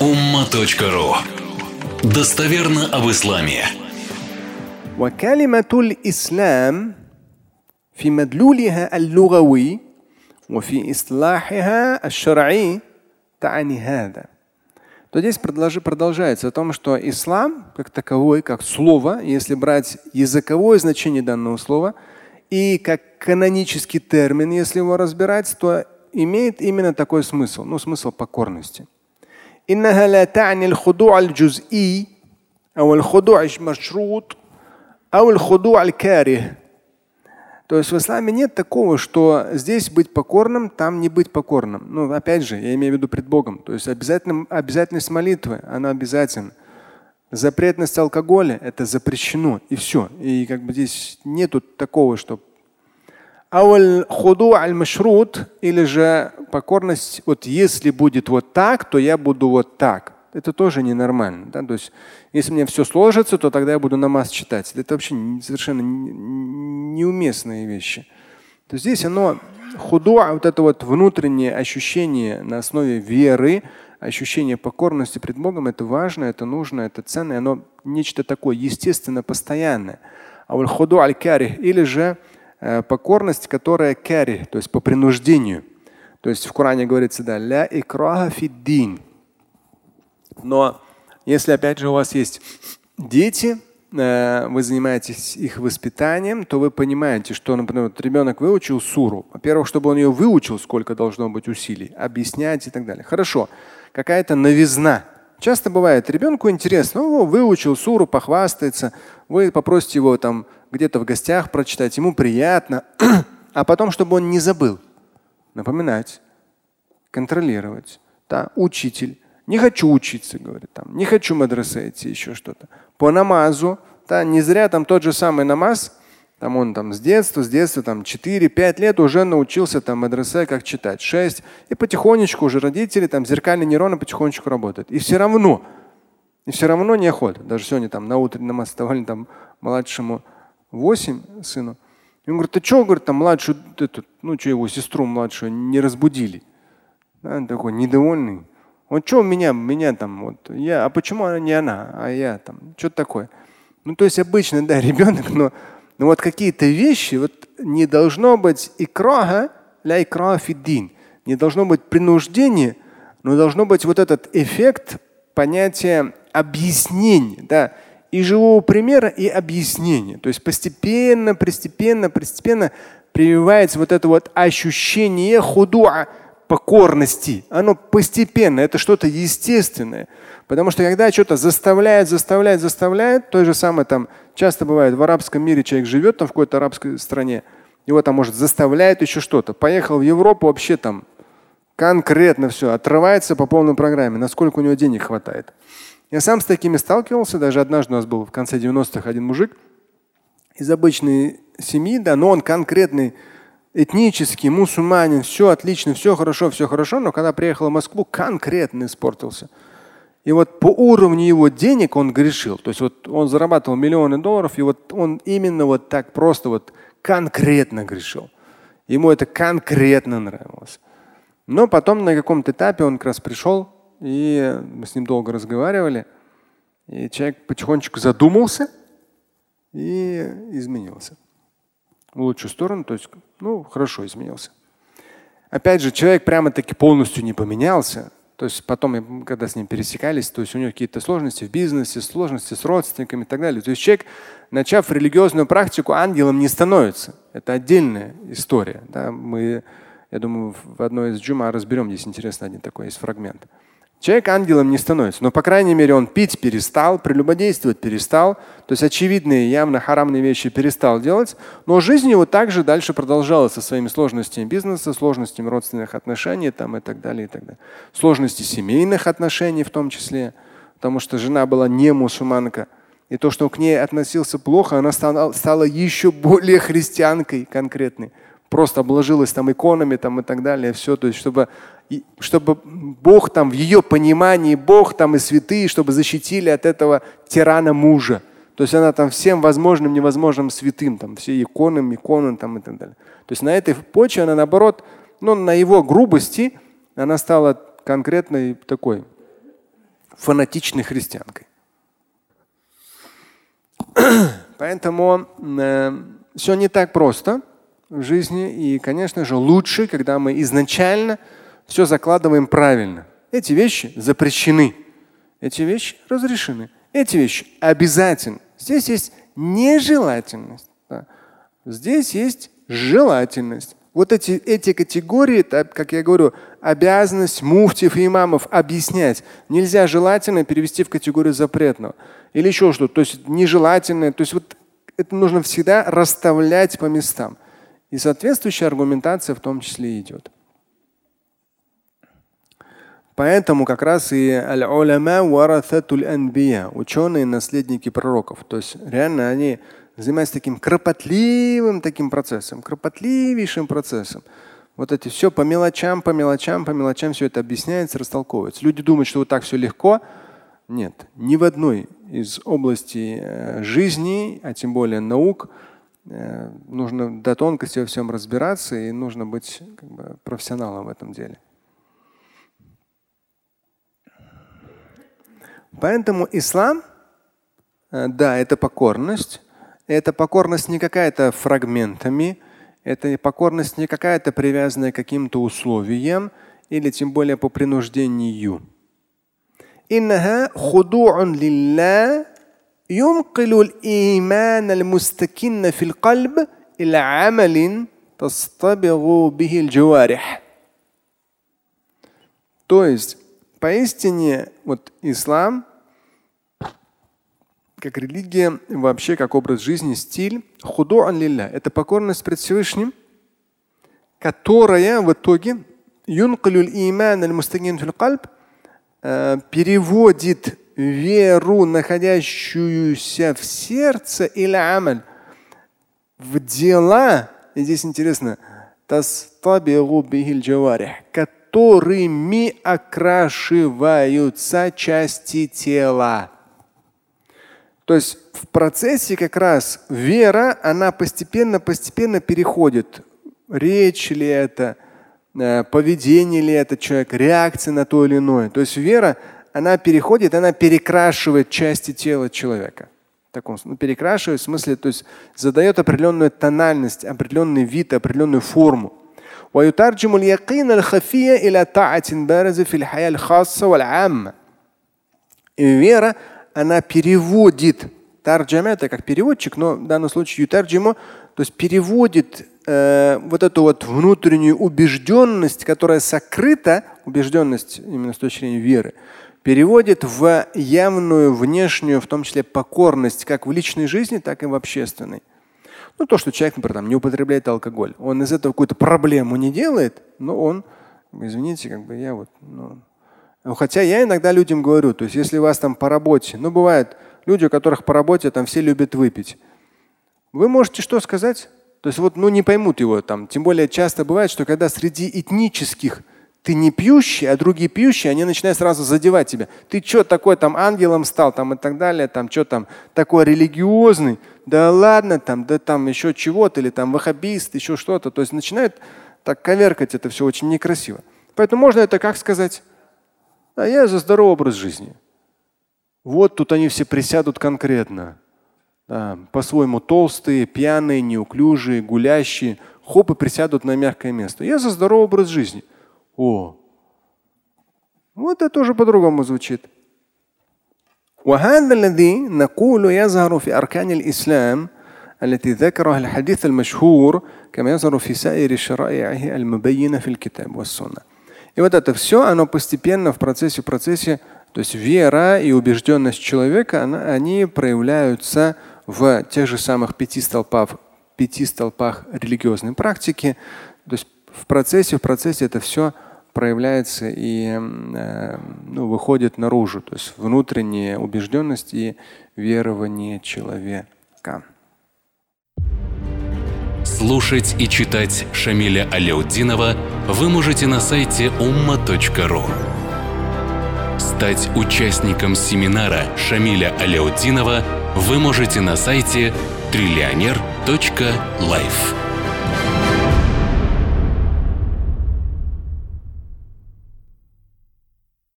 umma.ru Достоверно об исламе. وكلمة الإسلام في مدلولها اللغوي وفي إصلاحها الشرعي تعني هذا. То здесь продолжается о том, что ислам как таковой, как слово, если брать языковое значение данного слова, и как канонический термин, если его разбирать, то имеет именно такой смысл, ну смысл покорности. إنها لا تعني الخضوع الجزئي أو الخضوع المشروط أو الخضوع الكاره. То есть в исламе нет такого, что здесь быть покорным, там не быть покорным. Ну, опять же, я имею в виду пред Богом. То есть обязательно, обязательность молитвы, она обязательна. Запретность алкоголя – это запрещено, и все. И как бы здесь нету такого, что худу аль-машрут или же покорность, вот если будет вот так, то я буду вот так. Это тоже ненормально. Да? То есть, если мне все сложится, то тогда я буду намаз читать. Это вообще совершенно неуместные вещи. То здесь оно худу, вот это вот внутреннее ощущение на основе веры, ощущение покорности пред Богом, это важно, это нужно, это ценно, оно нечто такое естественно постоянное. А вот худу аль-карих или же покорность, которая кари, то есть по принуждению. То есть в Коране говорится, да, ля икраха фиддин. Но если опять же у вас есть дети, э, вы занимаетесь их воспитанием, то вы понимаете, что, например, вот ребенок выучил суру. Во-первых, чтобы он ее выучил, сколько должно быть усилий, объяснять и так далее. Хорошо, какая-то новизна. Часто бывает, ребенку интересно, ну, выучил суру, похвастается, вы попросите его там где-то в гостях прочитать, ему приятно, а потом, чтобы он не забыл, напоминать, контролировать. Да, учитель. Не хочу учиться, говорит, там, не хочу мадресе идти, еще что-то. По намазу, да, не зря там тот же самый намаз, там он там с детства, с детства там 4-5 лет уже научился там мадресе как читать, 6. И потихонечку уже родители там зеркальные нейроны потихонечку работают. И все равно, и все равно не охота. Даже сегодня там на утренний намаз вставали там младшему 8 сыну. И он говорит, ты что, говорит, там младшую, эту, ну что его сестру младшую не разбудили? Да, он такой недовольный. Он что меня, меня там вот, я, а почему она не она, а я там, что-то такое. Ну, то есть обычно, да, ребенок, но, но вот какие-то вещи, вот не должно быть икраха, ля икраха фиддин. Не должно быть принуждения, но должно быть вот этот эффект понятия объяснения. Да и живого примера, и объяснения. То есть постепенно, постепенно, постепенно прививается вот это вот ощущение худуа, покорности. Оно постепенно, это что-то естественное. Потому что когда что-то заставляет, заставляет, заставляет, то же самое там часто бывает в арабском мире человек живет там в какой-то арабской стране, его там может заставляет еще что-то. Поехал в Европу вообще там конкретно все, отрывается по полной программе, насколько у него денег хватает. Я сам с такими сталкивался. Даже однажды у нас был в конце 90-х один мужик из обычной семьи, да, но он конкретный этнический, мусульманин, все отлично, все хорошо, все хорошо, но когда приехал в Москву, конкретно испортился. И вот по уровню его денег он грешил. То есть вот он зарабатывал миллионы долларов, и вот он именно вот так просто вот конкретно грешил. Ему это конкретно нравилось. Но потом на каком-то этапе он как раз пришел и мы с ним долго разговаривали. И человек потихонечку задумался и изменился. В лучшую сторону, то есть, ну, хорошо изменился. Опять же, человек прямо-таки полностью не поменялся. То есть потом, когда с ним пересекались, то есть у него какие-то сложности в бизнесе, сложности с родственниками и так далее. То есть человек, начав религиозную практику, ангелом не становится. Это отдельная история. Да? Мы, я думаю, в одной из джума разберем, здесь интересно один такой есть фрагмент. Человек ангелом не становится, но, по крайней мере, он пить перестал, прелюбодействовать перестал, то есть очевидные, явно харамные вещи перестал делать, но жизнь его также дальше продолжалась со своими сложностями бизнеса, сложностями родственных отношений там, и так далее, и так далее. Сложности семейных отношений в том числе, потому что жена была не мусульманка. И то, что к ней относился плохо, она стала, стала еще более христианкой конкретной просто обложилась там иконами там и так далее, все, то есть чтобы, чтобы Бог там в ее понимании, Бог там и святые, чтобы защитили от этого тирана мужа. То есть она там всем возможным, невозможным святым, там все иконам, иконам там и так далее. То есть на этой почве она наоборот, ну, на его грубости она стала конкретной такой фанатичной христианкой. Поэтому э, все не так просто в жизни. И, конечно же, лучше, когда мы изначально все закладываем правильно. Эти вещи запрещены. Эти вещи разрешены. Эти вещи обязательны. Здесь есть нежелательность. Да. Здесь есть желательность. Вот эти, эти категории, это, как я говорю, обязанность муфтив и имамов объяснять. Нельзя желательно перевести в категорию запретного. Или еще что-то. То есть нежелательное. То есть вот это нужно всегда расставлять по местам. И соответствующая аргументация в том числе идет. Поэтому как раз и ученые наследники пророков. То есть реально они занимаются таким кропотливым таким процессом, кропотливейшим процессом. Вот эти все по мелочам, по мелочам, по мелочам все это объясняется, растолковывается. Люди думают, что вот так все легко. Нет, ни в одной из областей э, жизни, а тем более наук, Э, нужно до тонкости во всем разбираться и нужно быть как бы, профессионалом в этом деле. Поэтому ислам, э, да, это покорность. Это покорность не какая-то фрагментами, это покорность не какая-то привязанная к каким-то условиям или тем более по принуждению. Иннаха худу'ун лилля ينقل الإيمان المستكن في القلب إلى عمل تصطبغ به الجوارح. То есть поистине вот ислам как религия, вообще как образ жизни, стиль, худу'ан лилля. Это покорность пред Всевышним, которая в итоге юнкалюль иман аль мустагин фил кальб Э, переводит веру, находящуюся в сердце или амаль, в дела, и здесь интересно, которыми окрашиваются части тела. То есть в процессе как раз вера, она постепенно-постепенно переходит. Речь ли это, Э, поведение ли этот человек, реакция на то или иное. То есть вера, она переходит, она перекрашивает части тела человека. таком, ну, перекрашивает в смысле, то есть задает определенную тональность, определенный вид, определенную форму. И вера, она переводит, тарджама это как переводчик, но в данном случае ютарджиму, то есть переводит э, вот эту вот внутреннюю убежденность, которая сокрыта, убежденность именно с точки зрения веры, переводит в явную внешнюю, в том числе покорность, как в личной жизни, так и в общественной. Ну, то, что человек, например, там, не употребляет алкоголь, он из этого какую-то проблему не делает, но он, извините, как бы я вот, ну, хотя я иногда людям говорю, то есть если у вас там по работе, ну, бывает люди, у которых по работе там все любят выпить, вы можете что сказать? То есть вот ну, не поймут его там. Тем более часто бывает, что когда среди этнических ты не пьющий, а другие пьющие, они начинают сразу задевать тебя. Ты что такой там ангелом стал там и так далее, там что там такой религиозный, да ладно там, да там еще чего-то или там ваххабист, еще что-то. То есть начинают так коверкать это все очень некрасиво. Поэтому можно это как сказать? А я за здоровый образ жизни. Вот тут они все присядут конкретно да, по-своему толстые, пьяные, неуклюжие, гулящие, хоп и присядут на мягкое место. Я за здоровый образ жизни. О, вот это тоже по-другому звучит. وهذا الذي نقول يظهر في أركان الإسلام التي ذكرها الحديث المشهور كما يظهر في سائر شرائعه المبينة في الكتاب والسنة. И вот это все, оно постепенно в процессе, в процессе, то есть вера и убежденность человека, она, они проявляются в тех же самых пяти столпах, пяти столпах религиозной практики. То есть в процессе, в процессе это все проявляется и э, ну, выходит наружу, то есть внутренняя убежденность и верование человека. Слушать и читать Шамиля Аляутдинова вы можете на сайте umma.ru. Стать участником семинара Шамиля Аляутдинова – вы можете на сайте триллионер.life.